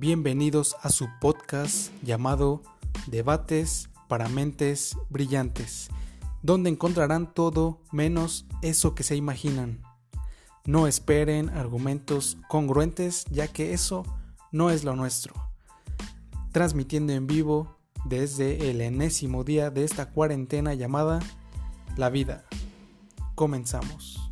Bienvenidos a su podcast llamado Debates para Mentes Brillantes, donde encontrarán todo menos eso que se imaginan. No esperen argumentos congruentes ya que eso no es lo nuestro. Transmitiendo en vivo desde el enésimo día de esta cuarentena llamada La Vida. Comenzamos.